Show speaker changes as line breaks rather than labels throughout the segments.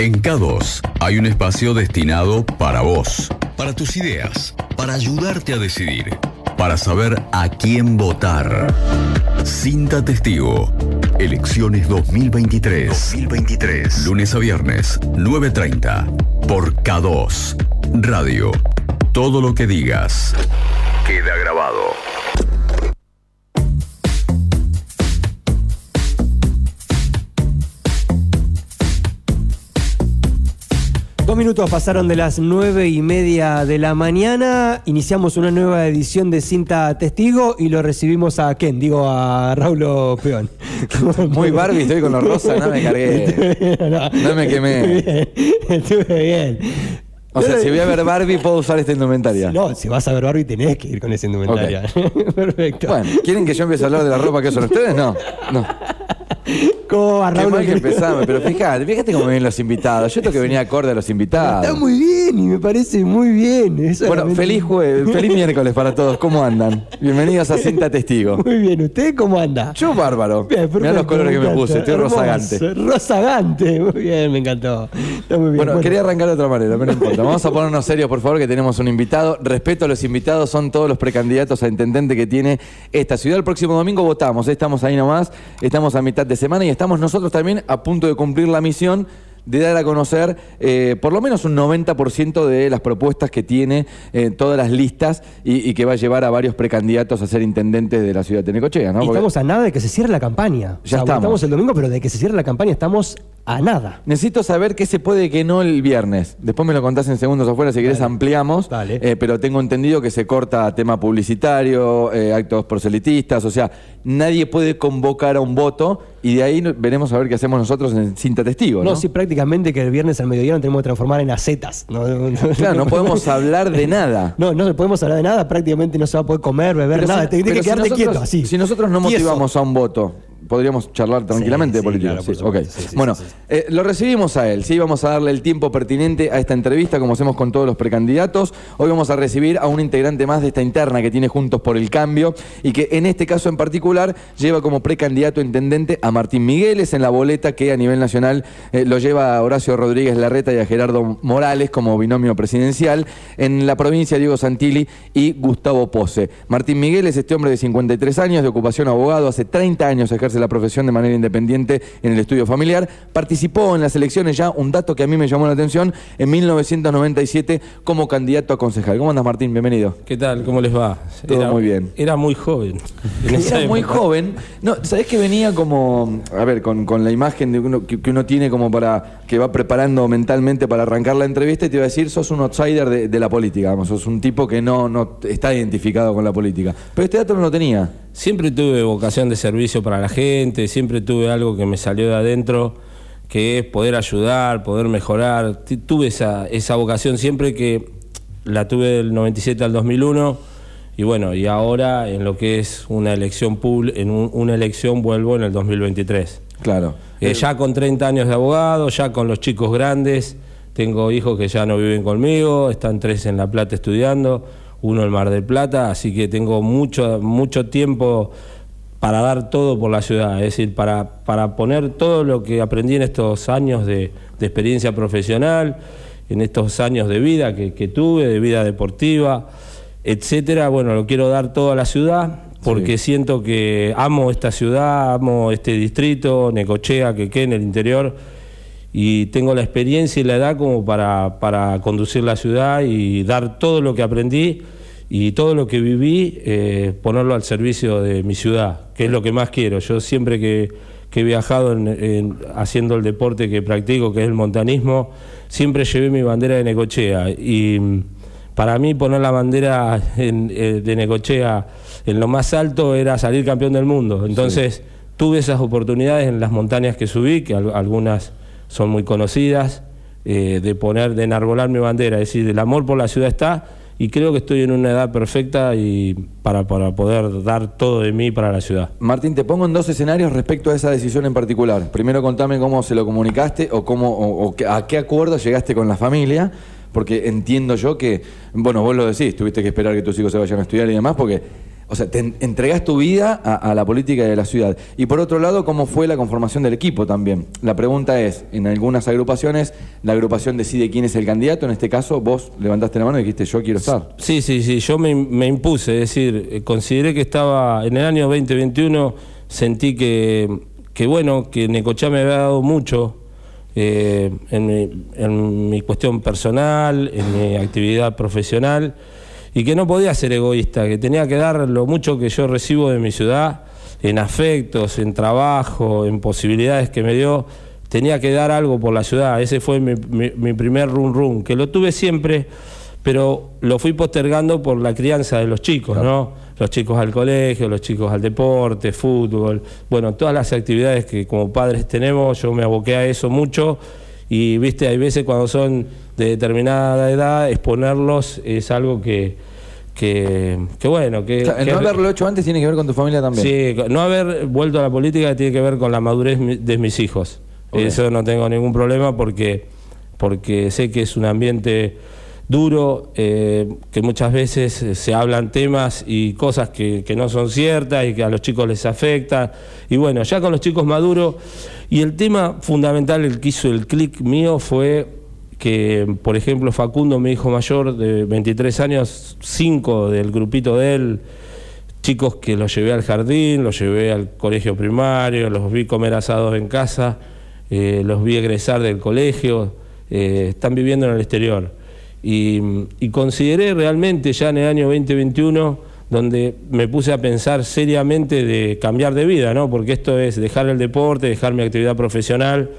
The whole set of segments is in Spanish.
En K2 hay un espacio destinado para vos, para tus ideas, para ayudarte a decidir, para saber a quién votar. Cinta Testigo. Elecciones 2023. 2023. Lunes a viernes, 9.30. Por K2. Radio. Todo lo que digas. Queda grabado.
Minutos pasaron de las nueve y media de la mañana. Iniciamos una nueva edición de Cinta Testigo y lo recibimos a Ken, digo a Raulo Peón.
Muy Barbie, estoy con los rosas, no me cargué. No me quemé.
Estuve bien. Estuve bien.
O sea, si voy a ver Barbie, puedo usar esta indumentaria.
No, si vas a ver Barbie tenés que ir con esa indumentaria. Perfecto.
Bueno, ¿quieren que yo empiece a hablar de la ropa que usan ustedes? No. No.
¿Cómo va,
Qué mal que empezamos, pero fíjate, fíjate cómo vienen los invitados. Yo tengo que venir acorde a los invitados.
Está muy bien y me parece muy bien.
Bueno, feliz jueves, feliz miércoles para todos. ¿Cómo andan? Bienvenidos a Cinta Testigo.
Muy bien, ¿usted cómo anda?
Yo bárbaro.
Bien,
Mirá los colores que me puse, estoy
Hermoso,
rozagante.
Rozagante, muy bien, me encantó. Está muy bien.
Bueno, quería arrancar de otra manera, pero no importa. Vamos a ponernos serios, por favor, que tenemos un invitado. Respeto a los invitados, son todos los precandidatos a intendente que tiene esta ciudad. El próximo domingo votamos, estamos ahí nomás, estamos a mitad de semana y estamos nosotros también a punto de cumplir la misión de dar a conocer eh, por lo menos un 90% de las propuestas que tiene eh, todas las listas y, y que va a llevar a varios precandidatos a ser intendentes de la ciudad de Necochea, ¿no? Porque
estamos a nada de que se cierre la campaña.
Ya estamos.
Estamos el domingo, pero de que se cierre la campaña estamos a nada.
Necesito saber qué se puede y qué no el viernes. Después me lo contás en segundos afuera, si querés
Dale.
ampliamos.
Dale.
Eh, pero tengo entendido que se corta tema publicitario, eh, actos proselitistas, o sea, nadie puede convocar a un voto y de ahí veremos a ver qué hacemos nosotros en cinta testigo.
No,
¿no?
sí, prácticamente que el viernes al mediodía nos tenemos que transformar en acetas. No,
Claro, no podemos hablar de nada.
No, no podemos hablar de nada, prácticamente no se va a poder comer, beber,
Pero
nada.
si-
Tienes que
si
quedarte
nosotros-
quieto, así.
Si nosotros no motivamos a un voto, podríamos charlar tranquilamente
Sí,
de política.
claro,
Sí,
supuesto, sí,
bueno, eh, lo recibimos a él. Sí, vamos a darle el tiempo pertinente a esta entrevista, como hacemos con todos los precandidatos. Hoy vamos a recibir a un integrante más de esta interna que tiene Juntos por el Cambio y que en este caso en particular lleva como precandidato intendente a Martín Migueles en la boleta que a nivel nacional eh, lo lleva a Horacio Rodríguez Larreta y a Gerardo Morales como binomio presidencial. En la provincia Diego Santilli y Gustavo Pose. Martín Miguel es este hombre de 53 años, de ocupación abogado, hace 30 años ejerce la profesión de manera independiente en el estudio familiar. Participó en las elecciones ya, un dato que a mí me llamó la atención, en 1997 como candidato a concejal. ¿Cómo andas Martín? Bienvenido.
¿Qué tal? ¿Cómo les va?
Todo muy bien.
Era muy joven.
Era muy joven. No, ¿Sabés que venía como, a ver, con, con la imagen de uno, que, que uno tiene como para, que va preparando mentalmente para arrancar la entrevista y te iba a decir, sos un outsider de, la política, vamos, sos un tipo que no, no está identificado con la política. Pero este dato no lo tenía.
Siempre tuve vocación de servicio para la gente, siempre tuve algo que me salió de adentro, que es poder ayudar, poder mejorar. Tuve esa, esa vocación siempre que la tuve del 97 al 2001 y bueno, y ahora en lo que es una elección pública, en un- una elección vuelvo en el 2023.
Claro.
Eh, ya con 30 años de abogado, ya con los chicos grandes, tengo hijos que ya no viven conmigo, están tres en La Plata estudiando, uno en Mar del Plata, así que tengo mucho, mucho tiempo para dar todo por la ciudad, es decir, para, para poner todo lo que aprendí en estos años de, de experiencia profesional, en estos años de vida que, que tuve, de vida deportiva, etcétera, bueno, lo quiero dar todo a la ciudad porque siento que amo esta ciudad, amo este distrito, Necochea, que en el interior, y tengo la experiencia y la edad como para, para conducir la ciudad y dar todo lo que aprendí y todo lo que viví, eh, ponerlo al servicio de mi ciudad, que es lo que más quiero. Yo siempre que, que he viajado en- en- haciendo el deporte que practico, que es el montanismo, siempre llevé mi bandera de Necochea y para mí poner la bandera en- eh, de Necochea en lo más alto era salir campeón del mundo. Entonces tuve esas oportunidades en las montañas que subí, que al- algunas son muy conocidas, eh, de poner, de enarbolar mi bandera, es decir, el amor por la ciudad está y creo que estoy en una edad perfecta y para, para poder dar todo de mí para la ciudad.
Martín, te pongo en dos escenarios respecto a esa decisión en particular. Primero contame cómo se lo comunicaste o, cómo, o, a qué acuerdo llegaste con la familia, porque entiendo yo que, bueno, vos lo decís, tuviste que esperar que tus hijos se vayan a estudiar y demás, porque o sea, te entregás tu vida a, la política de la ciudad. Y por otro lado, ¿cómo fue la conformación del equipo también? La pregunta es, en algunas agrupaciones, la agrupación decide quién es el candidato, en este caso vos levantaste la mano y dijiste, yo quiero estar.
Sí, sí, sí, yo me, impuse, es decir, eh, consideré que estaba, en el año 2021, sentí que, que bueno, que Necochá me había dado mucho. Eh, en, mi, en mi cuestión personal, en mi actividad profesional, y que no podía ser egoísta, que tenía que dar lo mucho que yo recibo de mi ciudad, en afectos, en trabajo, en posibilidades que me dio, tenía que dar algo por la ciudad. Ese fue mi, primer run run, que lo tuve siempre, pero lo fui postergando por la crianza de los chicos, ¿no? Los chicos al colegio, los chicos al deporte, fútbol, bueno, todas las actividades que como padres tenemos, yo me aboqué a eso mucho y viste, hay veces cuando son de determinada edad, exponerlos es algo que, que, bueno, que...
el no haberlo hecho antes tiene que ver con tu familia también.
Sí, no haber vuelto a la política tiene que ver con la madurez de mis hijos. Eso no tengo ningún problema porque, porque sé que es un ambiente duro, eh, que muchas veces se hablan temas y cosas que, que, no son ciertas y que a los chicos les afecta. Y bueno, ya con los chicos maduros, y el tema fundamental, el que hizo el clic mío fue que, por ejemplo, Facundo, mi hijo mayor de 23 años, cinco del grupito de él, chicos que los llevé al jardín, los llevé al colegio primario, los vi comer asados en casa, eh, los vi egresar del colegio, eh, están viviendo en el exterior. Y, y, consideré realmente ya en el año 2021, donde me puse a pensar seriamente de cambiar de vida, ¿no? porque esto es dejar el deporte, dejar mi actividad profesional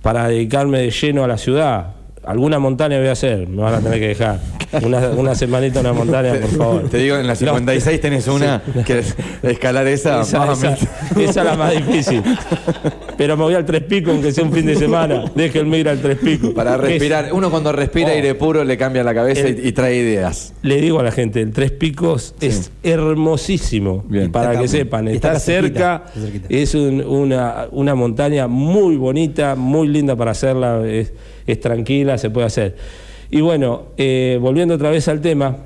para dedicarme de lleno a la ciudad, Alguna montaña voy a hacer, me van a tener que dejar. Una, una semanita una montaña, por favor.
Te digo, en la 56 tenés una que escalar esa.
Esa, esa, es la más difícil. Pero me voy al Tres Picos, aunque sea un fin de semana. Déjenme ir al Tres Picos.
Para respirar. Uno cuando respira aire oh. puro le cambia la cabeza y, trae ideas.
Le digo a la gente, el Tres Picos es hermosísimo. Para que sepan, está, cerca, es una, una montaña muy bonita, muy linda para hacerla es tranquila, se puede hacer. Y bueno, eh, volviendo otra vez al tema,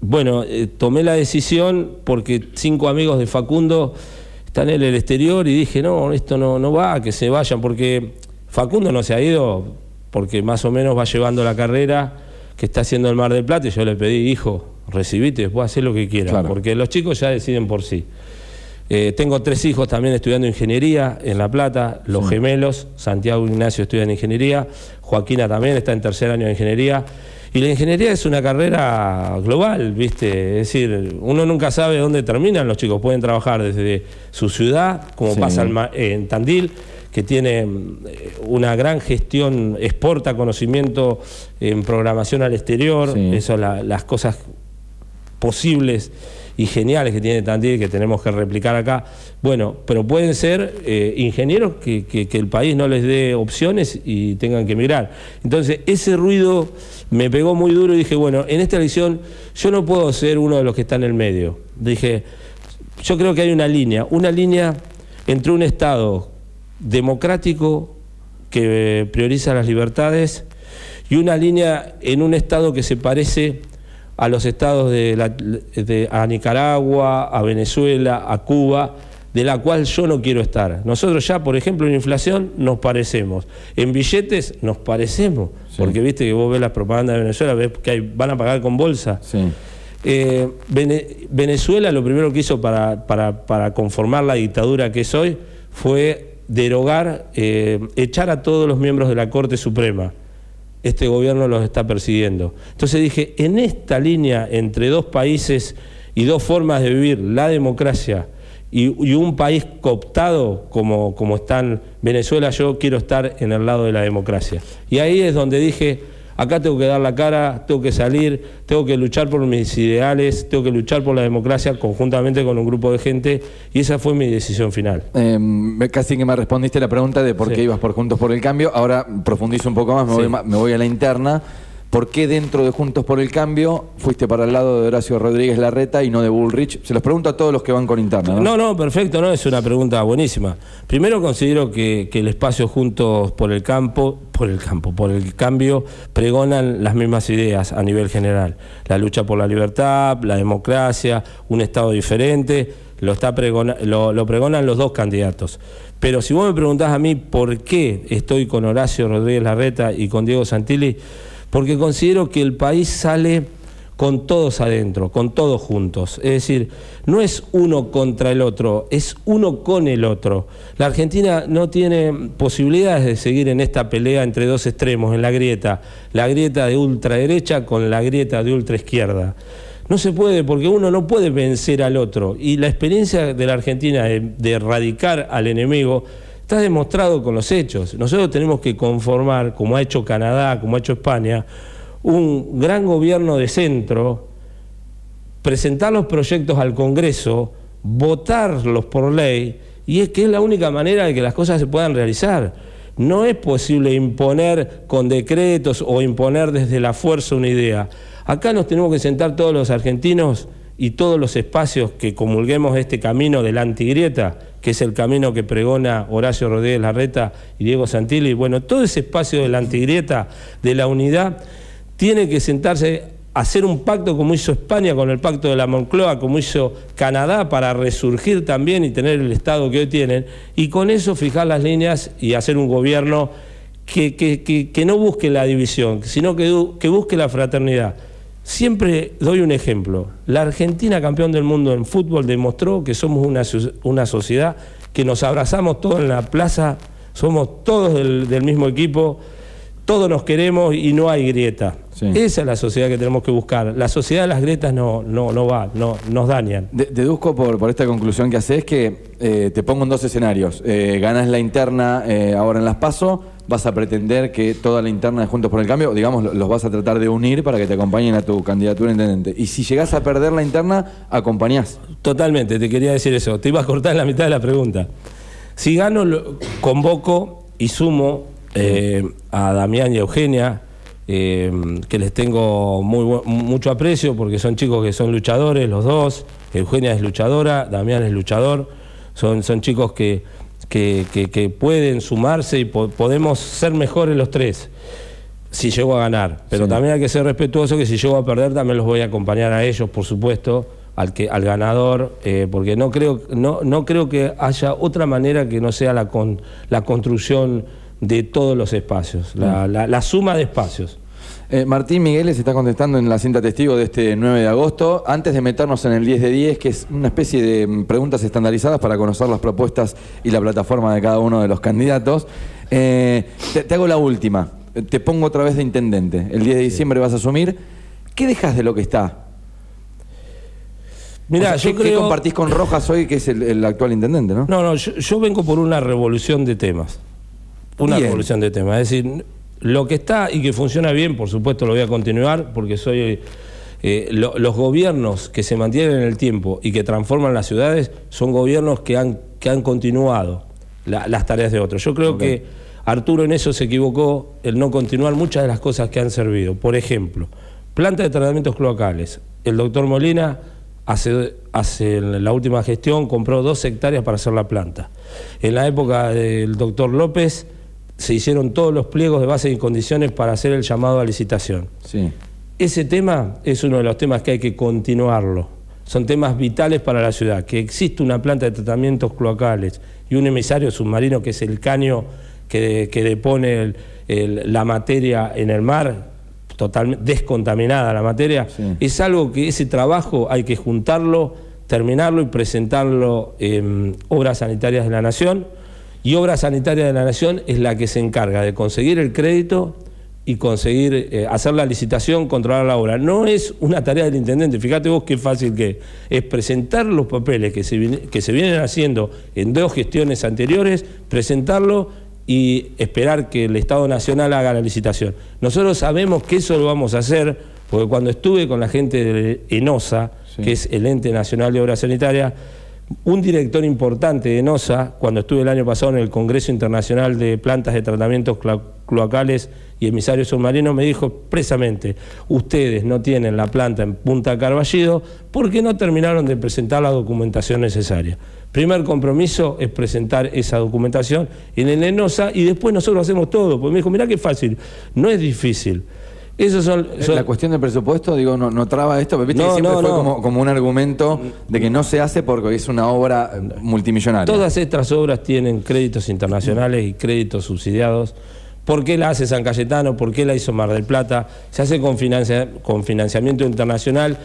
bueno, eh, tomé la decisión porque cinco amigos de Facundo están en el exterior y dije, no, esto no, no va, que se vayan, porque Facundo no se ha ido porque más o menos va llevando la carrera que está haciendo el Mar del Plata y yo le pedí, hijo, recibite, después hacer lo que quieras, porque los chicos ya deciden por sí. Eh, tengo tres hijos también estudiando ingeniería en La Plata, los gemelos, Santiago y Ignacio estudian ingeniería, Joaquina también está en tercer año de ingeniería. Y la ingeniería es una carrera global, ¿viste? Es decir, uno nunca sabe dónde terminan los chicos. Pueden trabajar desde su ciudad, como pasa en Tandil, que tiene eh, una gran gestión, exporta conocimiento en programación al exterior, eso, las cosas posibles y geniales que tiene Tandil que tenemos que replicar acá. Bueno, pero pueden ser eh, ingenieros que, que, el país no les dé opciones y tengan que emigrar. Entonces, ese ruido me pegó muy duro y dije, bueno, en esta elección yo no puedo ser uno de los que está en el medio. Dije, yo creo que hay una línea, una línea entre un Estado democrático que prioriza las libertades y una línea en un Estado que se parece a los estados de, a Nicaragua, a Venezuela, a Cuba, de la cual yo no quiero estar. Nosotros ya, por ejemplo, en inflación nos parecemos, en billetes nos parecemos, porque viste que vos ves las propagandas de Venezuela, ves que van a pagar con bolsa. Eh, Venezuela lo primero que hizo para, para, conformar la dictadura que es hoy fue derogar, eh, echar a todos los miembros de la Corte Suprema este gobierno los está persiguiendo. Entonces dije, en esta línea entre dos países y dos formas de vivir, la democracia y, un país cooptado como, como está en Venezuela, yo quiero estar en el lado de la democracia. Y ahí es donde dije, acá tengo que dar la cara, tengo que salir, tengo que luchar por mis ideales, tengo que luchar por la democracia conjuntamente con un grupo de gente y esa fue mi decisión final.
Eh, casi que me respondiste la pregunta de por qué ibas por Juntos por el Cambio, ahora profundizo un poco más, me, voy, me voy a la interna ¿Por qué dentro de Juntos por el Cambio fuiste para el lado de Horacio Rodríguez Larreta y no de Bullrich? Se los pregunto a todos los que van con interna.
No, no, perfecto, no, es una pregunta buenísima. Primero considero que, el espacio Juntos por el Campo, por el campo, por el cambio, pregonan las mismas ideas a nivel general. La lucha por la libertad, la democracia, un Estado diferente, lo, está lo pregonan los dos candidatos. Pero si vos me preguntás a mí por qué estoy con Horacio Rodríguez Larreta y con Diego Santilli, porque considero que el país sale con todos adentro, con todos juntos. Es decir, no es uno contra el otro, es uno con el otro. La Argentina no tiene posibilidades de seguir en esta pelea entre dos extremos, en la grieta, la grieta de ultraderecha con la grieta de ultraizquierda. No se puede porque uno no puede vencer al otro. Y la experiencia de la Argentina de, de erradicar al enemigo Está demostrado con los hechos. Nosotros tenemos que conformar, como ha hecho Canadá, como ha hecho España, un gran gobierno de centro, presentar los proyectos al Congreso, votarlos por ley, y es que es la única manera de que las cosas se puedan realizar. No es posible imponer con decretos o imponer desde la fuerza una idea. Acá nos tenemos que sentar todos los argentinos y todos los espacios que comulguemos este camino de la antigrieta, que es el camino que pregona Horacio Rodríguez Larreta y Diego Santilli, bueno, todo ese espacio de la antigrieta, de la unidad, tiene que sentarse a hacer un pacto como hizo España con el pacto de la Moncloa, como hizo Canadá para resurgir también y tener el Estado que hoy tienen, y con eso fijar las líneas y hacer un gobierno que, que, no busque la división, sino que, que busque la fraternidad. Siempre doy un ejemplo. La Argentina, campeón del mundo en fútbol, demostró que somos una, una sociedad que nos abrazamos todos en la plaza, somos todos del, mismo equipo, todos nos queremos y no hay grieta. Esa es la sociedad que tenemos que buscar. La sociedad de las grietas no, no, no va, no, nos dañan.
deduzco por, por, esta conclusión que haces que eh, te pongo en dos escenarios. Eh, ganas la interna eh, ahora en las PASO vas a pretender que toda la interna de Juntos por el Cambio, digamos, los vas a tratar de unir para que te acompañen a tu candidatura a intendente. Y si llegás a perder la interna, acompañás.
Totalmente, te quería decir eso. Te iba a cortar la mitad de la pregunta. Si gano, convoco y sumo eh, a Damián y Eugenia, eh, que les tengo mucho aprecio porque son chicos que son luchadores, los dos. Eugenia es luchadora, Damián es luchador. Son, son chicos que que, pueden sumarse y podemos ser mejores los tres si llego a ganar. Pero también hay que ser respetuoso que si llego a perder también los voy a acompañar a ellos, por supuesto, al, que, al ganador, eh, porque no creo, no, no creo que haya otra manera que no sea la, con, la construcción de todos los espacios, la, la suma de espacios.
Eh, Martín Miguel se está contestando en la cinta testigo de este 9 de agosto. Antes de meternos en el 10 de 10, que es una especie de mm, preguntas estandarizadas para conocer las propuestas y la plataforma de cada uno de los candidatos, eh, te, hago la última. Te pongo otra vez de intendente. El 10 de diciembre vas a asumir. ¿Qué dejas de lo que está? Mira, yo ¿qué, compartís con Rojas hoy, que es el, actual intendente, no?
No, no, yo, vengo por una revolución de temas. Una revolución de temas. Es decir, lo que está y que funciona bien, por supuesto, lo voy a continuar porque soy. Eh, los gobiernos que se mantienen en el tiempo y que transforman las ciudades son gobiernos que han, que han continuado las tareas de otros. Yo creo que Arturo en eso se equivocó, el no continuar muchas de las cosas que han servido. Por ejemplo, planta de tratamientos cloacales. El doctor Molina hace, hace en la última gestión compró dos hectáreas para hacer la planta. En la época del doctor López se hicieron todos los pliegos de base y condiciones para hacer el llamado a licitación.
Sí.
Ese tema es uno de los temas que hay que continuarlo. Son temas vitales para la ciudad. Que existe una planta de tratamientos cloacales y un emisario submarino que es el caño que, depone la materia en el mar, totalmente descontaminada la materia, es algo que ese trabajo hay que juntarlo, terminarlo y presentarlo en obras sanitarias de la Nación y Obra Sanitaria de la Nación es la que se encarga de conseguir el crédito y conseguir eh, hacer la licitación, controlar la obra. No es una tarea del intendente, fíjate vos qué fácil que es, presentar los papeles que se, que se vienen haciendo en dos gestiones anteriores, presentarlo y esperar que el Estado Nacional haga la licitación. Nosotros sabemos que eso lo vamos a hacer, porque cuando estuve con la gente de ENOSA, que es el Ente Nacional de Obras Sanitarias, Un director importante de NOSA, cuando estuve el año pasado en el Congreso Internacional de Plantas de Tratamientos Cloacales y Emisarios Submarinos, me dijo expresamente, ustedes no tienen la planta en Punta Carballido porque no terminaron de presentar la documentación necesaria. Primer compromiso es presentar esa documentación en el ENOSA y después nosotros hacemos todo. Porque me dijo, mirá qué fácil, no es difícil.
Eso son, La cuestión del presupuesto, digo, no, no traba esto, pero viste que siempre fue como, un argumento de que no se hace porque es una obra multimillonaria.
Todas estas obras tienen créditos internacionales y créditos subsidiados. ¿Por qué la hace San Cayetano? ¿Por qué la hizo Mar del Plata? Se hace con, con financiamiento internacional.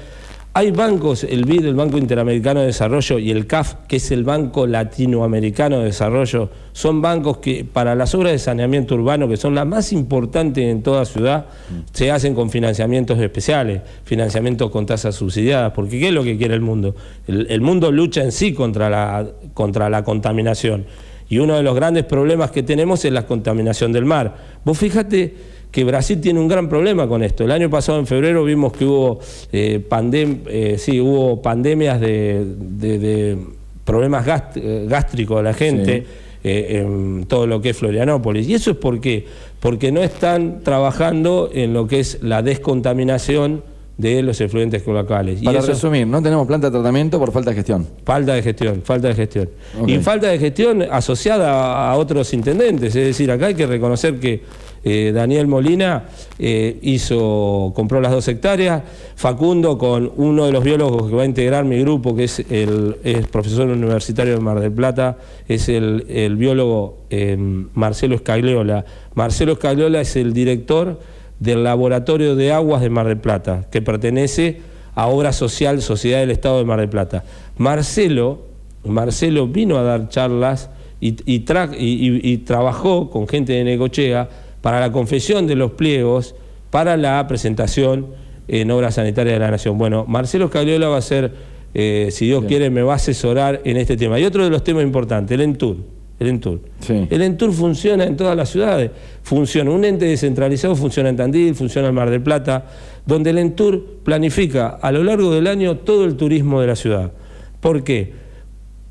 Hay bancos, el BID, el Banco Interamericano de Desarrollo, y el CAF, que es el Banco Latinoamericano de Desarrollo, son bancos que para las obras de saneamiento urbano, que son las más importantes en toda ciudad, se hacen con financiamientos especiales, financiamientos con tasas subsidiadas, porque ¿qué es lo que quiere el mundo? El, mundo lucha en sí contra la, contra la contaminación. Y uno de los grandes problemas que tenemos es la contaminación del mar. Vos fíjate que Brasil tiene un gran problema con esto. El año pasado, en febrero, vimos que hubo, eh, eh sí, hubo pandemias de, problemas eh, gástricos a la gente. Eh, en todo lo que es Florianópolis. ¿Y eso es por qué? Porque no están trabajando en lo que es la descontaminación de los efluentes locales.
Para resumir, no tenemos planta de tratamiento por falta de gestión.
Falta de gestión, falta de gestión. Y falta de gestión asociada a otros intendentes, es decir, acá hay que reconocer que eh, Daniel Molina eh, hizo, compró las dos hectáreas, Facundo con uno de los biólogos que va a integrar mi grupo, que es el profesor universitario de Mar del Plata, es el, biólogo eh, Marcelo Escagliola. Marcelo Escagliola es el director del Laboratorio de Aguas de Mar del Plata, que pertenece a Obra Social Sociedad del Estado de Mar del Plata. Marcelo, Marcelo vino a dar charlas y, y trabajó con gente de Necochea para la confesión de los pliegos para la presentación en obra sanitaria de la Nación. Bueno, Marcelo Cagliola va a ser, eh, si Dios quiere, me va a asesorar en este tema. Y otro de los temas importantes, el ENTUR. El ENTUR. El ENTUR funciona en todas las ciudades. Funciona, un ente descentralizado funciona en Tandil, funciona en Mar del Plata, donde el ENTUR planifica a lo largo del año todo el turismo de la ciudad. ¿Por qué?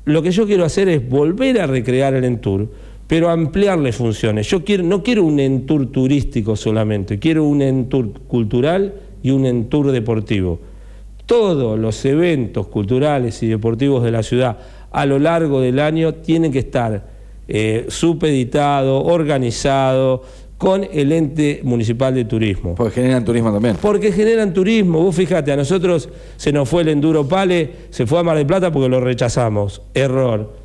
Lo que yo quiero hacer es volver a recrear el ENTUR pero ampliarle funciones. Yo quiero, no quiero un entour turístico solamente, quiero un entour cultural y un entour deportivo. Todos los eventos culturales y deportivos de la ciudad a lo largo del año tienen que estar eh, supeditados, organizados, con el ente municipal de turismo.
Porque generan turismo también.
Porque generan turismo. Vos fíjate, a nosotros se nos fue el Enduro Pale, se fue a Mar del Plata porque lo rechazamos. Error.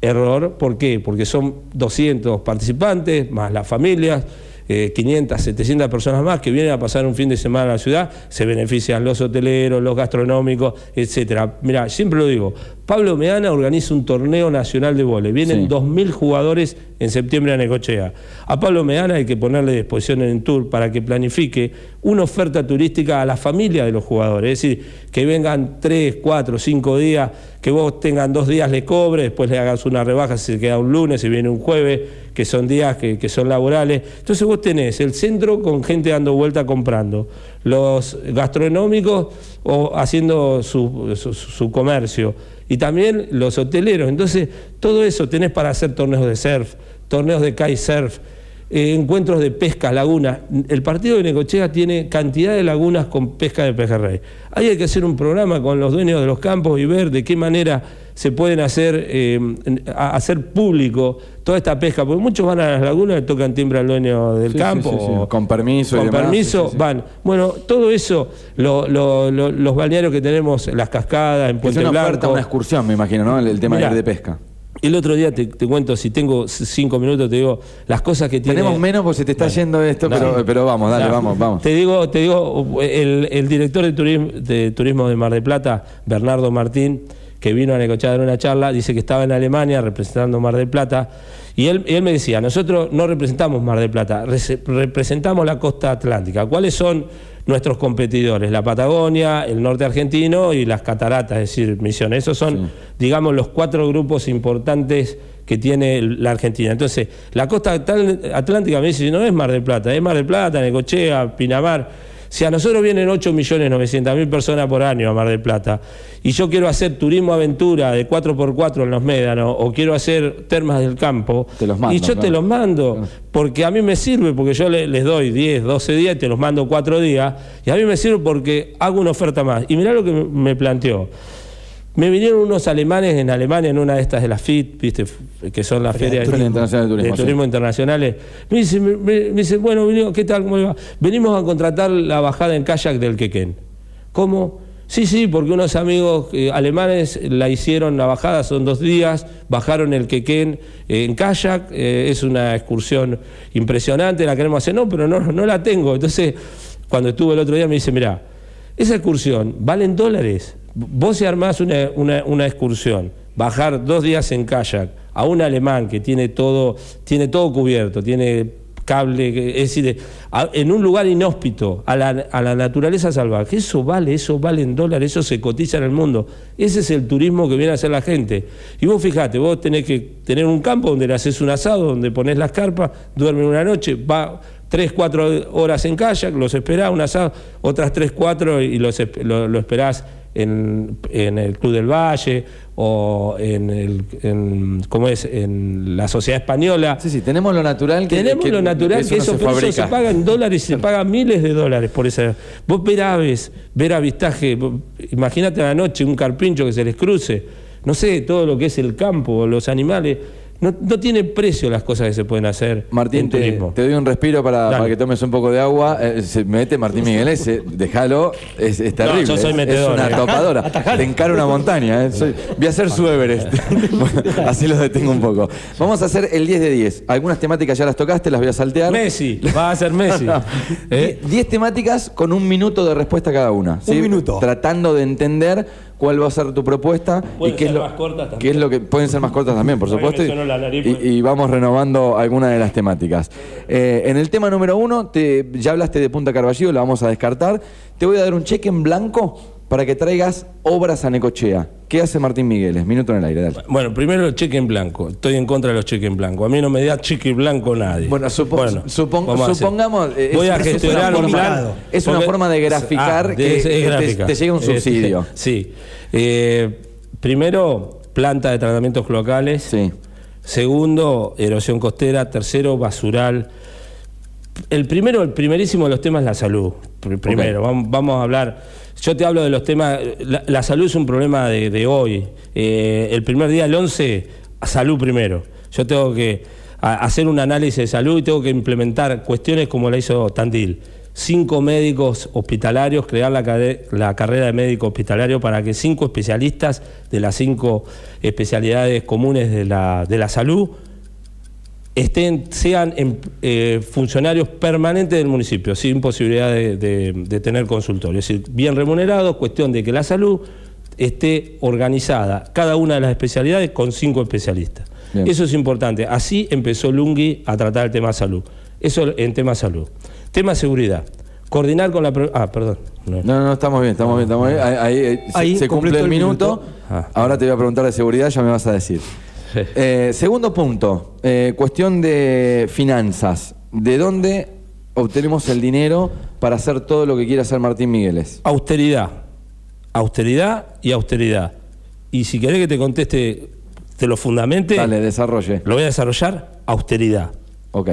Error, ¿por qué? Porque son 200 participantes, más las familias, 500, eh, 700 personas más que vienen a pasar un fin de semana en la ciudad, se benefician los hoteleros, los gastronómicos, etcétera. Mira, siempre lo digo, Pablo Meana organiza un torneo nacional de vole, vienen 2.000 jugadores en septiembre a Necochea. A Pablo Meana hay que ponerle disposición en el tour para que planifique una oferta turística a la familia de los jugadores, es decir, que vengan 3, 4, 5 días, que vos tengan dos días le cobre, después le hagas una rebaja si se queda un lunes, si viene un jueves, que son días que, son laborales. Entonces vos tenés el centro con gente dando vuelta comprando, los gastronómicos o haciendo su, su, comercio y también los hoteleros. Entonces todo eso tenés para hacer torneos de surf, torneos de kitesurf, eh, encuentros de pesca, lagunas. El partido de Necochea tiene cantidad de lagunas con pesca de pejerrey. Ahí hay que hacer un programa con los dueños de los campos y ver de qué manera se pueden hacer, eh, hacer público toda esta pesca, porque muchos van a las lagunas y tocan timbre al dueño del campo.
con permiso.
Con permiso, van. Bueno, todo eso, los balnearios que tenemos, las cascadas en Puente
es
una Blanco.
una excursión, me imagino, ¿no? El, tema de pesca.
El otro día te, cuento, si tengo cinco minutos, te digo las cosas que tiene.
Tenemos menos porque se te está yendo esto, pero, vamos, dale, vamos, vamos.
Te digo, te digo, el, director de turismo, de turismo de Mar de Plata, Bernardo Martín, que vino a Necochea a dar una charla, dice que estaba en Alemania representando Mar del Plata, y él, él me decía, nosotros no representamos Mar del Plata, representamos la costa atlántica. ¿Cuáles son nuestros competidores? La Patagonia, el norte argentino y las cataratas, es decir, Misiones. Esos son, digamos, los cuatro grupos importantes que tiene la Argentina. Entonces, la costa atlántica me dice, no es Mar del Plata, es Mar del Plata, Necochea, Pinamar. Si a nosotros vienen 8.900.000 personas por año a Mar del Plata y yo quiero hacer turismo aventura de 4x4 en los médanos o quiero hacer termas del campo,
Te los mando,
y yo te los mando porque a mí me sirve, porque yo le- les doy 10, 12 días y te los mando 4 días y a mí me sirve porque hago una oferta más. Y mirá lo que me planteó. Me vinieron unos alemanes en Alemania en una de estas de las FIT, ¿viste? Que son las
Feria
ferias
Internacional de Turismo,
internacionales. Me dice, me, me- dice, bueno, venimos, ¿qué tal? ¿Cómo le va? Venimos a contratar la bajada en kayak del Quequén. ¿Cómo? Sí, sí, porque unos amigos eh, alemanes la hicieron la bajada, son dos días, bajaron el Quequén eh, en kayak, eh, es una excursión impresionante, la queremos hacer, no, pero no, no la tengo. Entonces, cuando estuve el otro día me dice, mira, esa excursión vale en dólares. Vos si armás una, una- una excursión, bajar dos días en kayak a un alemán que tiene todo, tiene todo cubierto, tiene cable, es decir, en un lugar inhóspito, a la, a la naturaleza salvaje, eso vale, eso vale en dólares, eso se cotiza en el mundo. Ese es el turismo que viene a hacer la gente. Y vos fijate, vos tenés que tener un campo donde le haces un asado, donde pones las carpas, duermen una noche, va tres, cuatro horas en kayak, los esperás, un asado, otras tres, cuatro y los, lo, lo esperás en, en el Club del Valle o en, el, en, ¿cómo es? en la Sociedad Española.
Sí, sí, tenemos lo natural que
Tenemos
que-
lo natural que,
no
eso,
se
eso
fabrica.
se paga en dólares, se paga miles de dólares por esa. Vos ver aves, ver avistaje, imagínate a la noche un carpincho que se les cruce, no sé, todo lo que es el campo, los animales, no, no tiene precio las cosas que se pueden hacer
Martín,
en
te, doy un respiro para, que tomes un poco de agua. Eh, se mete Martín Miguel ese, déjalo, es, es terrible.
yo soy metedor,
Es una
eh.
topadora. Te encara una montaña. eh. Soy- voy a hacer su Everest. Bueno, así los detengo un poco. Vamos a hacer el 10 de 10. Algunas temáticas ya las tocaste, las voy a saltear.
Messi, va a ser Messi. ¿eh?
10 temáticas con un minuto de respuesta cada una. ¿sí?
minuto.
Tratando de entender cuál va a ser tu propuesta y
Pueden
qué es,
ser
lo,
más cortas también.
qué es lo que pueden ser más cortas también, por supuesto. y- y, y vamos renovando algunas de las temáticas. Eh, en el tema número uno, te- ya hablaste de Punta Carballo, la vamos a descartar. Te voy a dar un cheque en blanco para que traigas obras a Necochea. ¿Qué hace Martín Migueles? Minuto en el aire, dale.
Bueno, primero el cheque en blanco. Estoy en contra de los cheques en blanco. A mí no me da cheque en blanco nadie.
Bueno, supo- supon-
vamos a hacer.
supongamos, eh,
Voy
es-
a
es
gestionar un plan.
es una forma de graficar que-
es- es
que te- llega un
Eh,
subsidio.
sí. Eh, primero, planta de tratamientos cloacales.
Sí.
Segundo, erosión costera. Tercero, basural. El primero, el primerísimo de los temas es la salud. Pr- Primero, vamos, vamos a hablar. Yo te hablo de los temas. La, salud es un problema de, hoy. Eh, el primer día, el 11, salud primero. Yo tengo que hacer un análisis de salud y tengo que implementar cuestiones como la hizo Tandil. Cinco médicos hospitalarios, crear la, la carrera de médico hospitalario para que cinco especialistas de las cinco especialidades comunes de la, de la salud estén, sean em- eh, funcionarios permanentes del municipio, sin posibilidad de, de- de tener consultorio. Es decir, bien remunerados, cuestión de que la salud esté organizada, cada una de las especialidades con cinco especialistas.
Bien.
Eso es importante. Así empezó Lungui a tratar el tema salud. Eso en tema salud. Tema seguridad. Coordinar con la... Ah, perdón. No.
No, no, estamos bien, estamos bien, estamos bien. Ahí, ahí, eh, se- cumple el
el
minuto.
minuto.
Ah.
Ahora te voy a preguntar de seguridad, ya me vas a decir. Eh, segundo punto, eh, cuestión de finanzas. ¿De dónde obtenemos el dinero para hacer todo lo que quiere hacer Martín Migueles?
Austeridad. Austeridad y austeridad. Y si querés que te conteste, te lo fundamente,
Dale, desarrolle.
lo voy a desarrollar, austeridad.
Ok.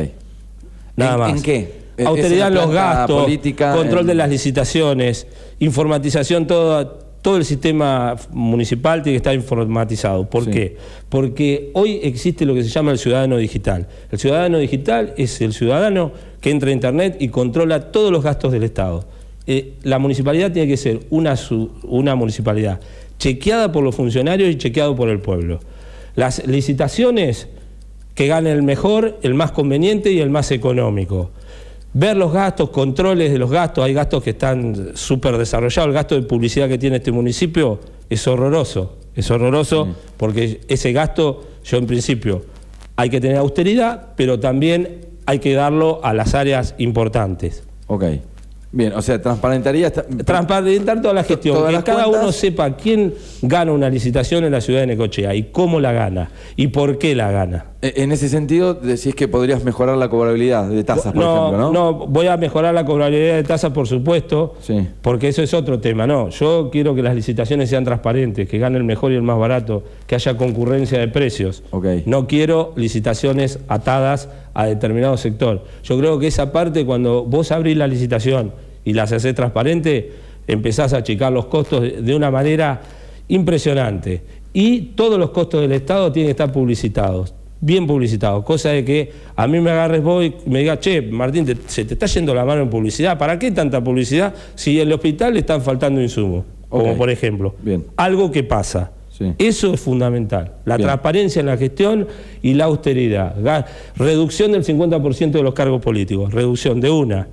Nada
¿En-
más.
en qué? ¿Es
Austeridad
en
los gastos,
política,
control
en-
de las licitaciones, informatización, todo, todo el sistema municipal tiene que estar informatizado. ¿Por
Sí.
qué? Porque hoy existe lo que se llama el ciudadano digital. El ciudadano digital es el ciudadano que entra a Internet y controla todos los gastos del Estado. Eh, la municipalidad tiene que ser una, una municipalidad chequeada por los funcionarios y chequeado por el pueblo. Las licitaciones que gane el mejor, el más conveniente y el más económico. Ver los gastos, controles de los gastos, hay gastos que están súper desarrollados, el gasto de publicidad que tiene este municipio es horroroso, es horroroso porque ese gasto, yo en principio, hay que tener austeridad, pero también hay que darlo a las áreas importantes.
Ok. Bien, o sea, transparentaría...
Transparentar toda la gestión,
todas
que
las
cada
cuentas.
uno sepa quién gana una licitación en la ciudad de Necochea y cómo la gana y por qué la gana.
Eh, En ese sentido, decís que podrías mejorar la cobrabilidad de tasas, por
no,
ejemplo, ¿no?
voy a mejorar la cobrabilidad de tasas, por supuesto,
Sí.
porque eso es otro tema. No, yo quiero que las licitaciones sean transparentes, que gane el mejor y el más barato, que haya concurrencia de precios.
Ok.
No quiero licitaciones atadas a determinado sector. Yo creo que esa parte, cuando vos abrís la licitación y las haces transparente, empezás a achicar los costos de una manera impresionante. Y todos los costos del Estado tienen que estar publicitados, bien publicitados, cosa de que a mí me agarres vos y me digas, che, Martín, te- se te está yendo la mano en publicidad, ¿para qué tanta publicidad si en el hospital le están faltando insumos? Como por ejemplo,
Bien.
algo que pasa.
Sí.
Eso es fundamental. La
Bien.
transparencia en la gestión y la austeridad. Reducción del 50% de los cargos políticos. Reducción de una.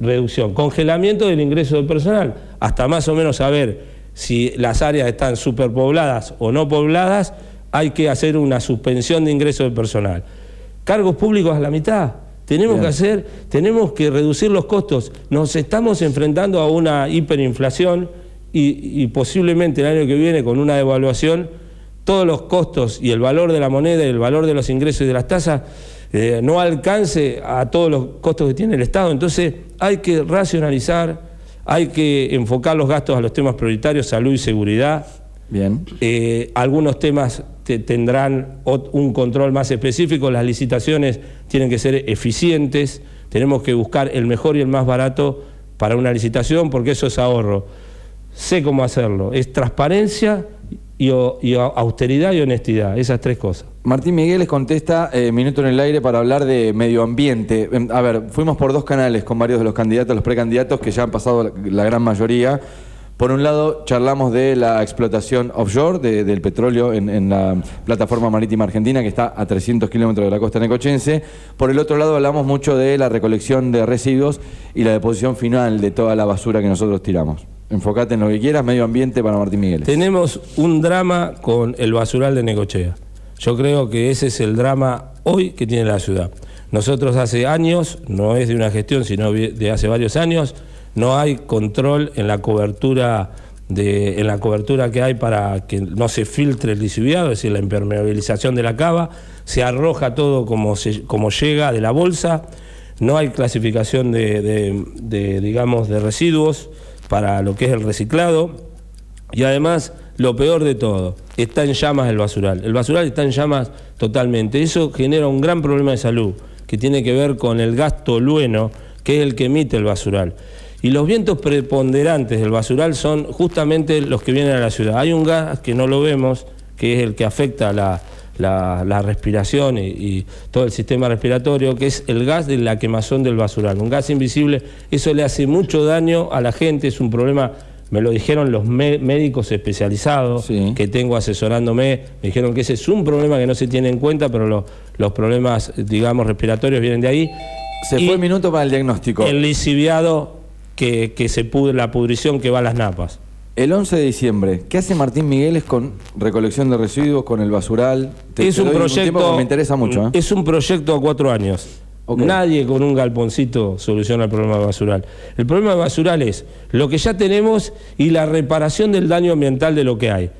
Reducción. Congelamiento del ingreso del personal. Hasta más o menos saber si las áreas están superpobladas o no pobladas, hay que hacer una suspensión de ingreso del personal. Cargos públicos a la mitad. Tenemos
Bien.
que hacer, tenemos que reducir los costos. Nos estamos enfrentando a una hiperinflación y, y posiblemente el año que viene con una devaluación, todos los costos y el valor de la moneda y el valor de los ingresos y de las tasas eh, no alcance a todos los costos que tiene el Estado. Entonces hay que racionalizar, hay que enfocar los gastos a los temas prioritarios, salud y seguridad.
Bien.
Eh, algunos temas te- tendrán un control más específico, las licitaciones tienen que ser eficientes, tenemos que buscar el mejor y el más barato para una licitación porque eso es ahorro. Sé cómo hacerlo, es transparencia y, austeridad y honestidad, esas tres cosas.
Martín Miguel les contesta, eh, minuto en el aire, para hablar de medio ambiente. Em, A ver, fuimos por dos canales con varios de los candidatos, los precandidatos, que ya han pasado la gran mayoría. Por un lado, charlamos de la explotación offshore de- del petróleo en, en la plataforma marítima argentina, que está a 300 kilómetros de la costa necochense. Por el otro lado, hablamos mucho de la recolección de residuos y la deposición final de toda la basura que nosotros tiramos. Enfocate en lo que quieras, medio ambiente para Martín Miguel.
Tenemos un drama con el basural de Necochea. Yo creo que ese es el drama hoy que tiene la ciudad. Nosotros hace años, no es de una gestión, sino de hace varios años, no hay control en la cobertura de, en la cobertura que hay para que no se filtre el lisiviado, es decir, la impermeabilización de la cava, se arroja todo como, como llega de la bolsa, no hay clasificación de, de- digamos, de residuos para lo que es el reciclado. Y además, lo peor de todo, está en llamas el basural. El basural está en llamas totalmente. Eso genera un gran problema de salud que tiene que ver con el gas tolueno, que es el que emite el basural. Y los vientos preponderantes del basural son justamente los que vienen a la ciudad. Hay un gas que no lo vemos, que es el que afecta la, la- la respiración y, y todo el sistema respiratorio, que es el gas de la quemazón del basural. Un gas invisible, eso le hace mucho daño a la gente, es un problema, me lo dijeron los mé- médicos especializados
Sí.
que tengo asesorándome, me dijeron que ese es un problema que no se tiene en cuenta, pero lo- los problemas, digamos, respiratorios vienen de ahí.
Se
Y
fue el minuto para el diagnóstico.
El lisiviado que, que se pudre, la pudrición que va a las napas.
El 11 de diciembre, ¿qué hace Martín Migueles con recolección de residuos, con el basural? Te-
es
te
un proyecto.
porque me interesa mucho. ¿eh?
Es un proyecto a cuatro años. Nadie con un galponcito soluciona el problema basural. El problema basural es lo que ya tenemos y la reparación del daño ambiental de lo que hay.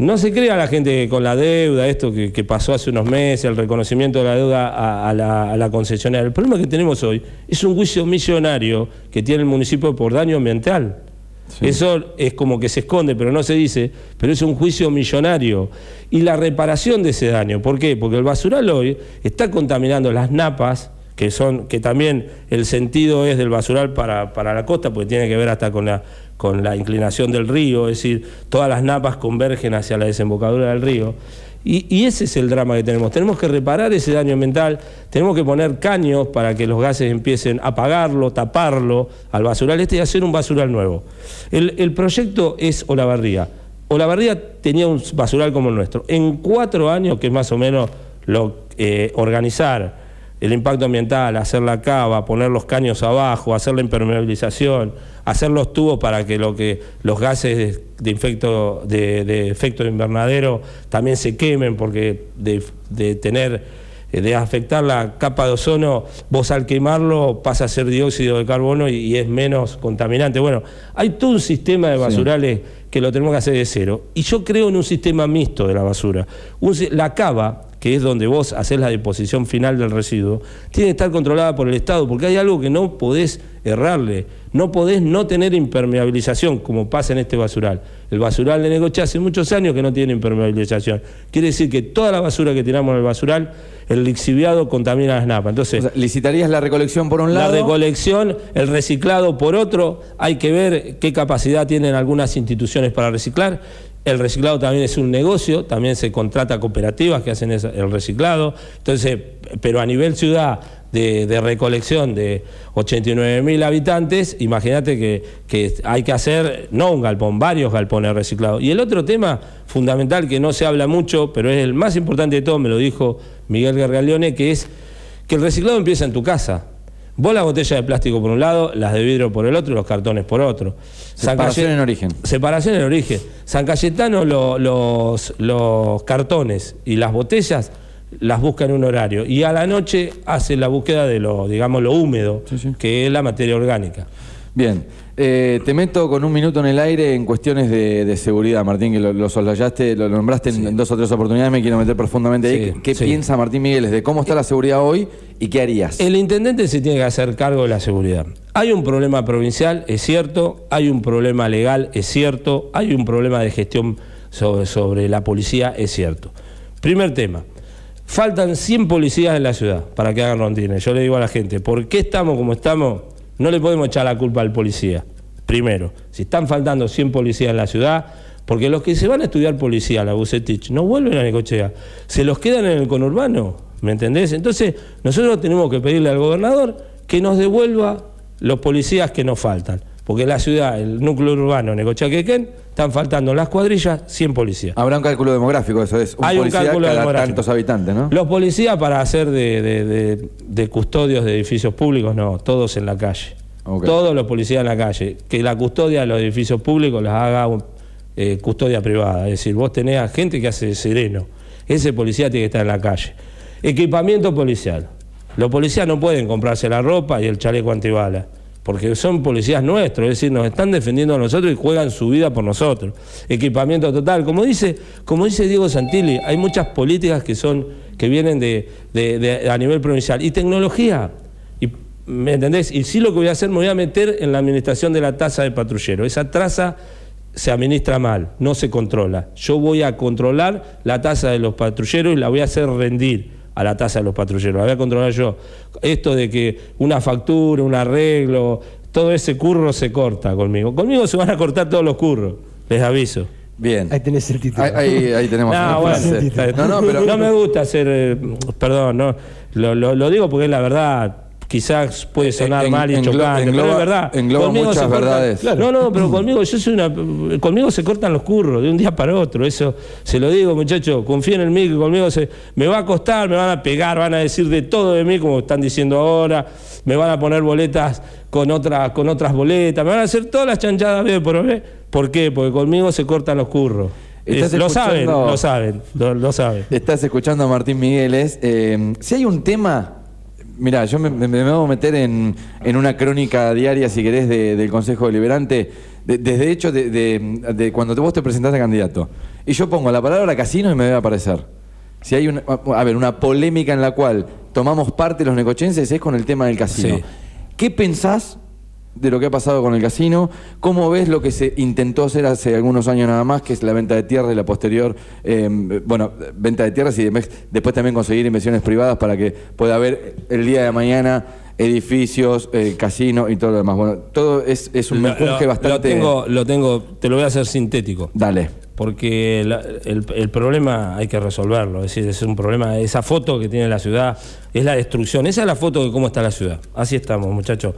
No se crea la gente que con la deuda, esto que, que pasó hace unos meses, el reconocimiento de la deuda a, a la, a la concesionaria. El problema que tenemos hoy es un juicio millonario que tiene el municipio por daño ambiental.
Sí.
Eso es como que se esconde, pero no se dice, pero es un juicio millonario. Y la reparación de ese daño, ¿por qué? Porque el basural hoy está contaminando las napas, que son, que también el sentido es del basural para, para la costa, porque tiene que ver hasta con la, con la inclinación del río, es decir, todas las napas convergen hacia la desembocadura del río. Y, ese es el drama que tenemos. Tenemos que reparar ese daño ambiental, tenemos que poner caños para que los gases empiecen a apagarlo, taparlo al basural este y hacer un basural nuevo. El, el proyecto es Olavarría. Olavarría tenía un basural como el nuestro. En cuatro años, que es más o menos lo, eh, organizar el impacto ambiental, hacer la cava, poner los caños abajo, hacer la impermeabilización, hacer los tubos para que, lo que los gases de, infecto, de, de efecto invernadero también se quemen, porque de, de tener de afectar la capa de ozono, vos al quemarlo pasa a ser dióxido de carbono y, y es menos contaminante. Bueno, hay todo un sistema de basurales que lo tenemos que hacer de cero. Y yo creo en un sistema mixto de la basura. Un la cava, que es donde vos haces la deposición final del residuo, tiene que estar controlada por el Estado, porque hay algo que no podés errarle, no podés no tener impermeabilización, como pasa en este basural. El basural de Negochea hace muchos años que no tiene impermeabilización. Quiere decir que toda la basura que tiramos en el basural, el lixiviado contamina las napas. Entonces,
O sea, licitarías la recolección por un
la
lado.
recolección, el reciclado por otro, hay que ver qué capacidad tienen algunas instituciones para reciclar. El reciclado también es un negocio, también se contrata cooperativas que hacen el reciclado. Entonces, pero a nivel ciudad de, de recolección de 89 mil habitantes, imagínate que, que hay que hacer no un galpón, varios galpones reciclados. Y el otro tema fundamental que no se habla mucho, pero es el más importante de todo, me lo dijo Miguel Gargaleone, que es que el reciclado empieza en tu casa. Vos las botellas de plástico por un lado, las de vidrio por el otro y los cartones por otro.
Separación en origen.
Separación en origen. San Cayetano lo- los, los cartones y las botellas las busca en un horario y a la noche hace la búsqueda de lo, digamos, lo húmedo, que es la materia orgánica.
Bien, eh, te meto con un minuto en el aire en cuestiones de, de seguridad, Martín, que lo, lo soslayaste, lo nombraste en, en dos o tres oportunidades, me quiero meter profundamente ahí.
Sí,
¿Qué, qué
sí.
piensa Martín Migueles de cómo está la seguridad hoy y qué harías?
El intendente se tiene que hacer cargo de la seguridad. Hay un problema provincial, es cierto, hay un problema legal, es cierto, hay un problema de gestión sobre, sobre la policía, es cierto. Primer tema, faltan 100 policías en la ciudad para que hagan rondines. Yo le digo a la gente, ¿por qué estamos como estamos? No le podemos echar la culpa al policía. Primero, si están faltando 100 policías en la ciudad, porque los que se van a estudiar policía la Bucetich no vuelven a Necochea, se los quedan en el conurbano, ¿me entendés? Entonces, nosotros tenemos que pedirle al gobernador que nos devuelva los policías que nos faltan. Porque la ciudad, el núcleo urbano, Necochea-Quequén, están faltando las cuadrillas 100 policías.
Habrá un cálculo demográfico, eso es. Un
Hay un cálculo
cada
demográfico.
tantos habitantes, ¿no?
Los policías para hacer de, de- de- de custodios de edificios públicos, no, todos en la calle. Todos los policías en la calle. Que la custodia de los edificios públicos las haga un- eh, custodia privada. Es decir, vos tenés a gente que hace sereno. Ese policía tiene que estar en la calle. Equipamiento policial. Los policías no pueden comprarse la ropa y el chaleco antibalas. Porque son policías nuestros, es decir, nos están defendiendo a nosotros y juegan su vida por nosotros. Equipamiento total. Como dice, como dice Diego Santilli, hay muchas políticas que son, que vienen de, a nivel provincial. Y tecnología. Y, ¿Me entendés? Y sí lo que voy a hacer, me voy a meter en la administración de la tasa de patrullero. Esa tasa se administra mal, no se controla. Yo voy a controlar la tasa de los patrulleros y la voy a hacer rendir a la tasa de los patrulleros. La voy a controlar yo. Esto de que una factura, un arreglo, todo ese curro se corta conmigo. Conmigo se van a cortar todos los curros, les aviso.
Bien.
Ahí tenés el título.
Ahí, ahí- ahí tenemos
No, bueno, está bien.
No, no, pero.
no me gusta hacer, eh, perdón, no, lo, lo- lo digo porque es la verdad. Quizás puede sonar
En-
mal y chocante, pero es verdad.
engloba
Conmigo
muchas
se cortan-
verdades. Claro.
No, no, pero conmigo yo soy una, conmigo se cortan los curros de un día para otro. Eso se lo digo, muchachos. Confíen en mí que conmigo se, me va a costar, me van a pegar, van a decir de todo de mí como están diciendo ahora. Me van a poner boletas con otras, con otras boletas, me van a hacer todas las chanchadas de por ver. ¿Por qué? Porque conmigo se cortan los curros. Lo saben, lo saben, lo, lo saben.
Estás escuchando a Martín Migueles. Eh, si hay un tema, mira, yo me, me, me voy a meter en, en una crónica diaria, si querés, de- del Consejo Deliberante, de- desde hecho de, de- cuando vos te presentaste candidato. Y yo pongo la palabra casino y me debe aparecer. Si hay una, a ver, una polémica en la cual tomamos parte los necochenses es con el tema del casino.
Sí.
¿Qué pensás de lo que ha pasado con el casino? ¿Cómo ves lo que se intentó hacer hace algunos años nada más, que es la venta de tierras y la posterior, eh, bueno, venta de tierras y después también conseguir inversiones privadas para que pueda haber el día de mañana edificios, eh, casino y todo lo demás? Bueno, todo es, es un
lo-
bastante...
Lo tengo, lo tengo, te lo voy a hacer sintético.
Dale.
Porque el, problema hay que resolverlo. Es decir, es un problema. Esa foto que tiene la ciudad es la destrucción. Esa es la foto de cómo está la ciudad. Así estamos, muchachos.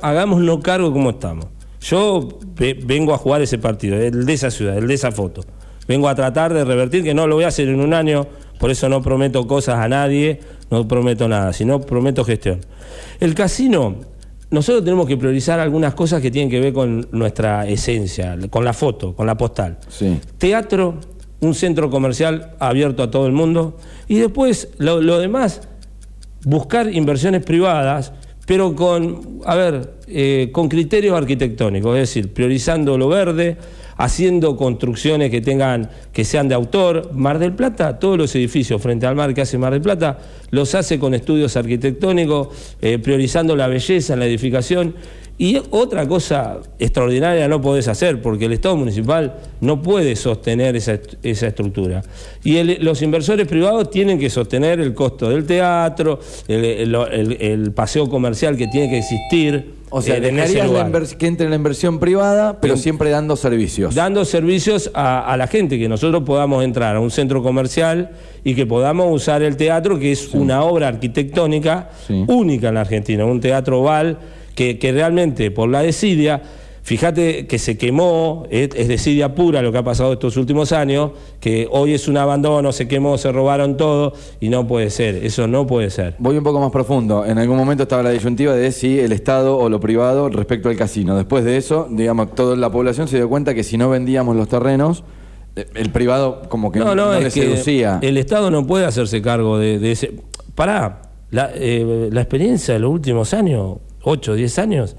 Hagámoslo cargo cómo estamos. Yo ve- vengo a jugar ese partido, el de esa ciudad, el de esa foto. Vengo a tratar de revertir, que no lo voy a hacer en un año, por eso no prometo cosas a nadie, no prometo nada, sino prometo gestión. El casino, nosotros tenemos que priorizar algunas cosas que tienen que ver con nuestra esencia, con la foto, con la postal.
Sí.
Teatro, un centro comercial abierto a todo el mundo y después lo, lo demás, buscar inversiones privadas, pero con, a ver, eh, con criterios arquitectónicos, es decir, priorizando lo verde, haciendo construcciones que tengan, que sean de autor. Mar del Plata, todos los edificios frente al mar que hace Mar del Plata, los hace con estudios arquitectónicos, eh, priorizando la belleza en la edificación. Y otra cosa extraordinaria no podés hacer, porque el Estado municipal no puede sostener esa, esa estructura. Y los inversores privados tienen que sostener el costo del teatro, el paseo comercial que tiene que existir.
O sea,
eh, en
dejarías la que entre la inversión privada, pero siempre dando servicios.
Dando servicios a, a la gente, que nosotros podamos entrar a un centro comercial y que podamos usar el teatro, que es una obra arquitectónica
Sí.
única en la Argentina, un teatro oval que, que realmente por la desidia, fíjate que se quemó, es, es desidia pura lo que ha pasado estos últimos años, que hoy es un abandono, se quemó, se robaron todo y no puede ser, eso no puede ser.
Voy un poco más profundo. En algún momento estaba la disyuntiva de si el Estado o lo privado respecto al casino. Después de eso, digamos, toda la población se dio cuenta que si no vendíamos los terrenos, eh, el privado como que no, no
es
seducía.
El Estado no puede hacerse cargo de, de ese. Pará, la, eh, la experiencia de los últimos años, 8, 10 años,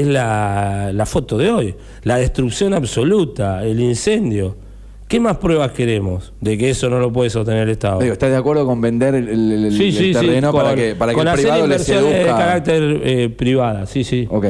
es la, la foto de hoy. La destrucción absoluta, el incendio. ¿Qué más pruebas queremos de que eso no lo puede sostener el Estado?
Digo, ¿Estás de acuerdo con vender el, el-
sí,
el
sí, sí,
terreno para
con-
que, para que el privado le
inversiones de
seduzca?
carácter eh, privada, sí, sí.
Ok.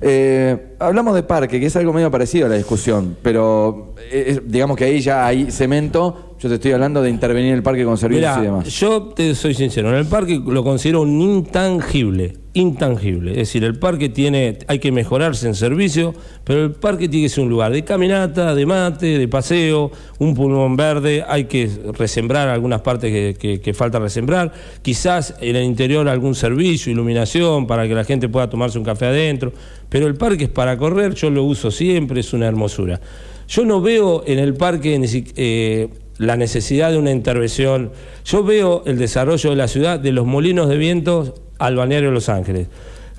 Eh, hablamos de parque, que es algo medio parecido a la discusión, pero eh, digamos que ahí ya hay cemento. Yo te estoy hablando de intervenir en el parque con servicios
Mirá,
y demás.
yo te soy sincero, en el parque lo considero un intangible, intangible. Es decir, el parque tiene, hay que mejorarse en servicio, pero el parque tiene que ser un lugar de caminata, de mate, de paseo, un pulmón verde, hay que resembrar algunas partes que, que- que falta resembrar, quizás en el interior algún servicio, iluminación, para que la gente pueda tomarse un café adentro, pero el parque es para correr, yo lo uso siempre, es una hermosura. Yo no veo en el parque eh, la necesidad de una intervención. Yo veo el desarrollo de la ciudad de los molinos de vientos al balneario Los Ángeles.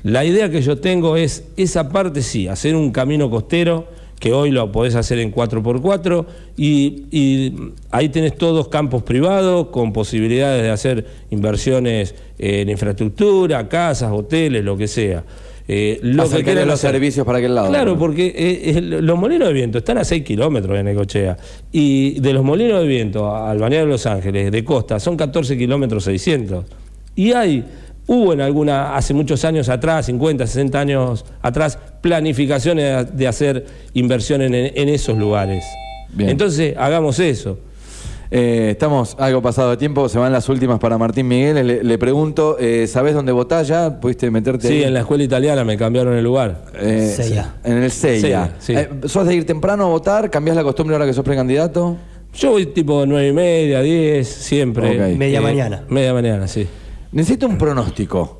La idea que yo tengo es esa parte sí, hacer un camino costero, que hoy lo podés hacer en 4x4, y, y ahí tenés todos campos privados con posibilidades de hacer inversiones en infraestructura, casas, hoteles, lo que sea. Eh, lo que quieran
los
hacer.
servicios para aquel lado.
Claro,
¿no?
porque eh, los molinos de viento están a 6 kilómetros de Necochea. Y de los molinos de viento al balneario de Los Ángeles, de costa, son 14 kilómetros 600. Y hay, hubo en alguna, hace muchos años atrás, 50, 60 años atrás, planificaciones de, de hacer inversiones en, en esos lugares.
Bien.
Entonces, hagamos eso.
Eh, estamos algo pasado de tiempo, se van las últimas para Martín Miguel. Le, le pregunto, eh, ¿sabés dónde votás ya? ¿Pudiste meterte
Sí,
ahí?
en la escuela italiana me cambiaron el lugar.
Eh,
Sella.
En el CEIA.
Sella, sí.
Eh, ¿Sos de ir temprano a votar? ¿Cambiás la costumbre ahora que sos precandidato?
Yo voy tipo 9 y media, 10, siempre.
Media mañana.
Media mañana, sí.
Necesito un pronóstico.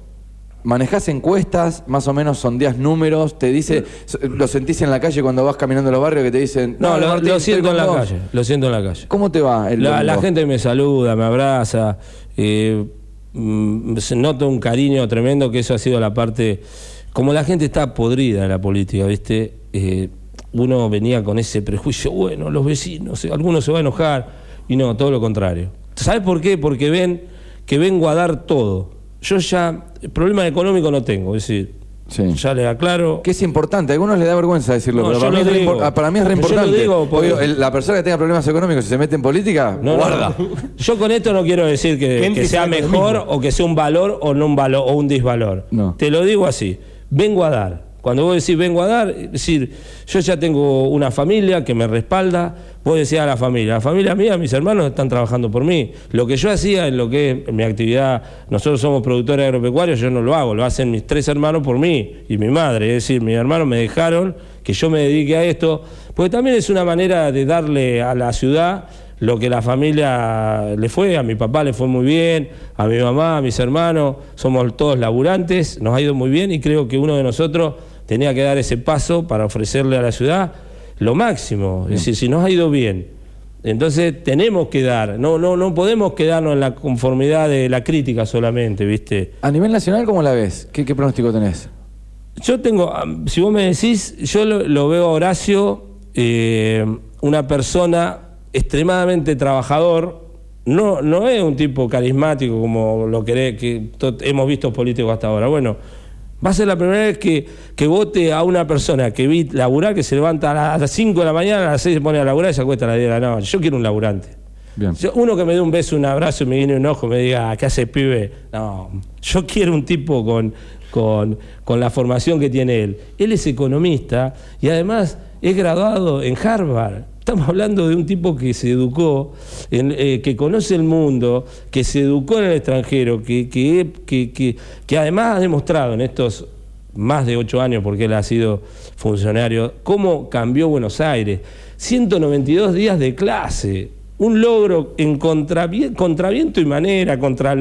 Manejás encuestas, más o menos sondeas números, te dice, lo sentís en la calle cuando vas caminando en los barrios que te dicen,
No,
"Dale,
lo,
Martín,
lo siento en la
vos".
calle, lo siento en la calle.
¿Cómo te va el
La, gente me saluda, me abraza, eh, mm, se nota un cariño tremendo que eso ha sido la parte... Como la gente está podrida en la política, ¿viste? Eh, uno venía con ese prejuicio, bueno, los vecinos, eh, algunos se va a enojar, y no, todo lo contrario. ¿Sabes por qué? Porque ven que vengo a dar todo. Yo ya, problema económico no tengo, es decir,
Sí.
ya le aclaro.
Que es importante, a algunos les da vergüenza decirlo,
No,
pero para mí, es re para mí es re
Yo lo
importante.
digo porque-
Obvio, el- la persona que tenga problemas económicos y se mete en política,
No, no,
guarda.
Yo con esto no quiero decir que, que sea mejor o que sea un valor o no un valor o un disvalor.
No.
Te lo digo así. Vengo a dar. Cuando vos decís vengo a dar, es decir, yo ya tengo una familia que me respalda. Vos decías a la familia, la familia mía, mis hermanos están trabajando por mí. Lo que yo hacía en lo que es mi actividad, nosotros somos productores agropecuarios, yo no lo hago, lo hacen mis tres hermanos por mí y mi madre. Es decir, mis hermanos me dejaron que yo me dedique a esto, porque también es una manera de darle a la ciudad lo que la familia le fue, a mi papá le fue muy bien, a mi mamá, a mis hermanos, somos todos laburantes, nos ha ido muy bien y creo que uno de nosotros tenía que dar ese paso para ofrecerle a la ciudad lo máximo, es decir, si nos ha ido bien, entonces tenemos que dar, no, no, no podemos quedarnos en la conformidad de la crítica solamente, ¿viste?
A nivel nacional, ¿cómo la ves? ¿Qué, qué pronóstico tenés?
Yo tengo, am, si vos me decís, yo lo, lo veo a Horacio, eh, una persona extremadamente trabajador, no, no es un tipo carismático como lo que, que hemos visto políticos hasta ahora. Bueno, va a ser la primera vez que, que vote a una persona que vi laburar, que se levanta a las 5 de la mañana, a las 6 se pone a laburar y se acuesta a las 10 de la noche. Yo quiero un laburante. uno que me dé un beso, un abrazo y me viene un ojo y me diga, ¿qué hace pibe? No, yo quiero un tipo con, con, con la formación que tiene él. Él es economista y además es graduado en Harvard. Estamos hablando de un tipo que se educó, eh, que conoce el mundo, que se educó en el extranjero, que, que, que, además ha demostrado en estos más de ocho años, porque él ha sido funcionario, cómo cambió Buenos Aires. 192 días de clase, un logro en contraviento y manera contra,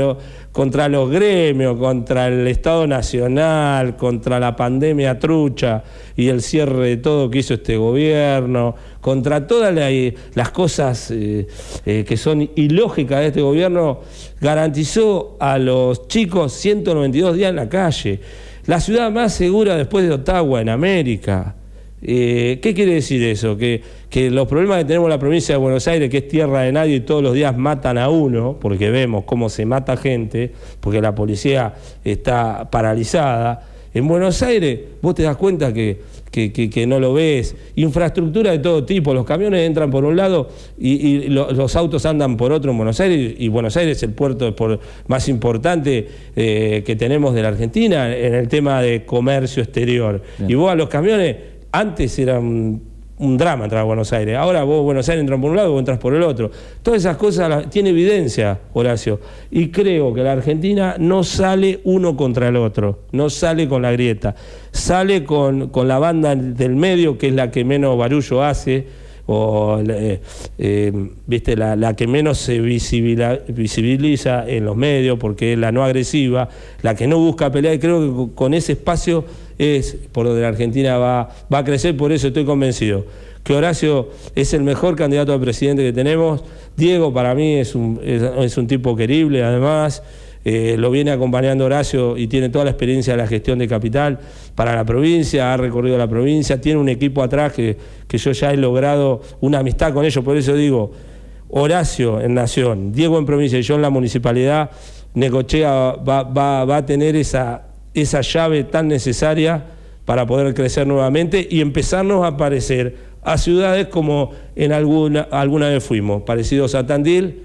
contra los gremios, contra el Estado Nacional, contra la pandemia trucha y el cierre de todo que hizo este gobierno, contra todas las cosas eh, eh, que son ilógicas de este gobierno, garantizó a los chicos 192 días en la calle. La ciudad más segura después de Ottawa en América. Eh, ¿Qué quiere decir eso? Que, que, los problemas que tenemos en la provincia de Buenos Aires, que es tierra de nadie y todos los días matan a uno, porque vemos cómo se mata gente, porque la policía está paralizada. En Buenos Aires vos te das cuenta que, que, no lo ves. Infraestructura de todo tipo, los camiones entran por un lado y, los autos andan por otro en Buenos Aires, y Buenos Aires es el puerto más importante eh, que tenemos de la Argentina en el tema de comercio exterior. Y vos a los camiones antes era un, drama entrar a Buenos Aires. Ahora vos Buenos Aires entras por un lado, vos entras por el otro. Todas esas cosas tiene evidencia, Horacio. Y creo que la Argentina no sale uno contra el otro, no sale con la grieta, sale con, la banda del medio, que es la que menos barullo hace, o eh, eh, viste la, que menos se visibiliza en los medios porque es la no agresiva, la que no busca pelear, y creo que con ese espacio es por donde la Argentina va, va a crecer, por eso estoy convencido que Horacio es el mejor candidato a presidente que tenemos. Diego para mí es un, es, un tipo querible, además. Eh, lo viene acompañando Horacio y tiene toda la experiencia de la gestión de capital para la provincia, ha recorrido la provincia, tiene un equipo atrás que, que yo ya he logrado una amistad con ellos, por eso digo, Horacio en Nación, Diego en provincia y yo en la municipalidad, Necochea va, va, va a tener esa, esa llave tan necesaria para poder crecer nuevamente y empezarnos a parecer a ciudades como en alguna, alguna vez fuimos, parecidos a Tandil,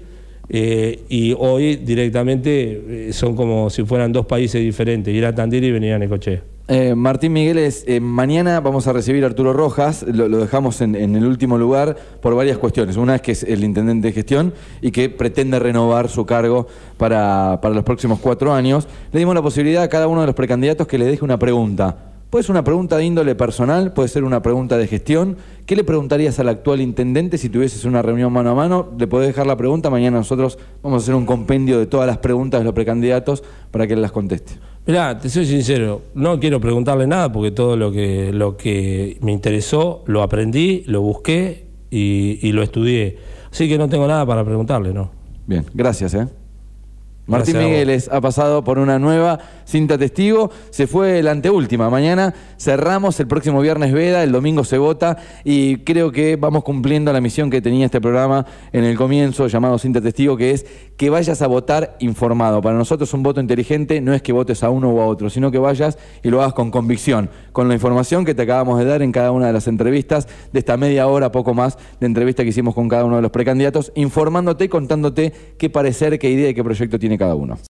eh, y hoy directamente eh, son como si fueran dos países diferentes, ir a Tandil y venir a Necochea.
Eh, Martín Migueles, eh, mañana vamos a recibir a Arturo Rojas, lo, dejamos en, el último lugar por varias cuestiones. Una es que es el intendente de gestión y que pretende renovar su cargo para, para los próximos cuatro años. Le dimos la posibilidad a cada uno de los precandidatos que le deje una pregunta. Puede ser una pregunta de índole personal, puede ser una pregunta de gestión. ¿Qué le preguntarías al actual intendente si tuvieses una reunión mano a mano? Le podés dejar la pregunta, mañana nosotros vamos a hacer un compendio de todas las preguntas de los precandidatos para que él las conteste.
Mirá, te soy sincero, no quiero preguntarle nada porque todo lo que, lo que me interesó lo aprendí, lo busqué y, y lo estudié. Así que no tengo nada para preguntarle, ¿no?
Bien, gracias, ¿eh? Martín Migueles ha pasado por una nueva cinta testigo, se fue la anteúltima. Mañana cerramos, el próximo viernes veda, el domingo se vota y creo que vamos cumpliendo la misión que tenía este programa en el comienzo, llamado cinta testigo, que es que vayas a votar informado. Para nosotros un voto inteligente no es que votes a uno o a otro, sino que vayas y lo hagas con convicción, con la información que te acabamos de dar en cada una de las entrevistas, de esta media hora, poco más, de entrevista que hicimos con cada uno de los precandidatos, informándote y contándote qué parecer, qué idea y qué proyecto tiene cada uno.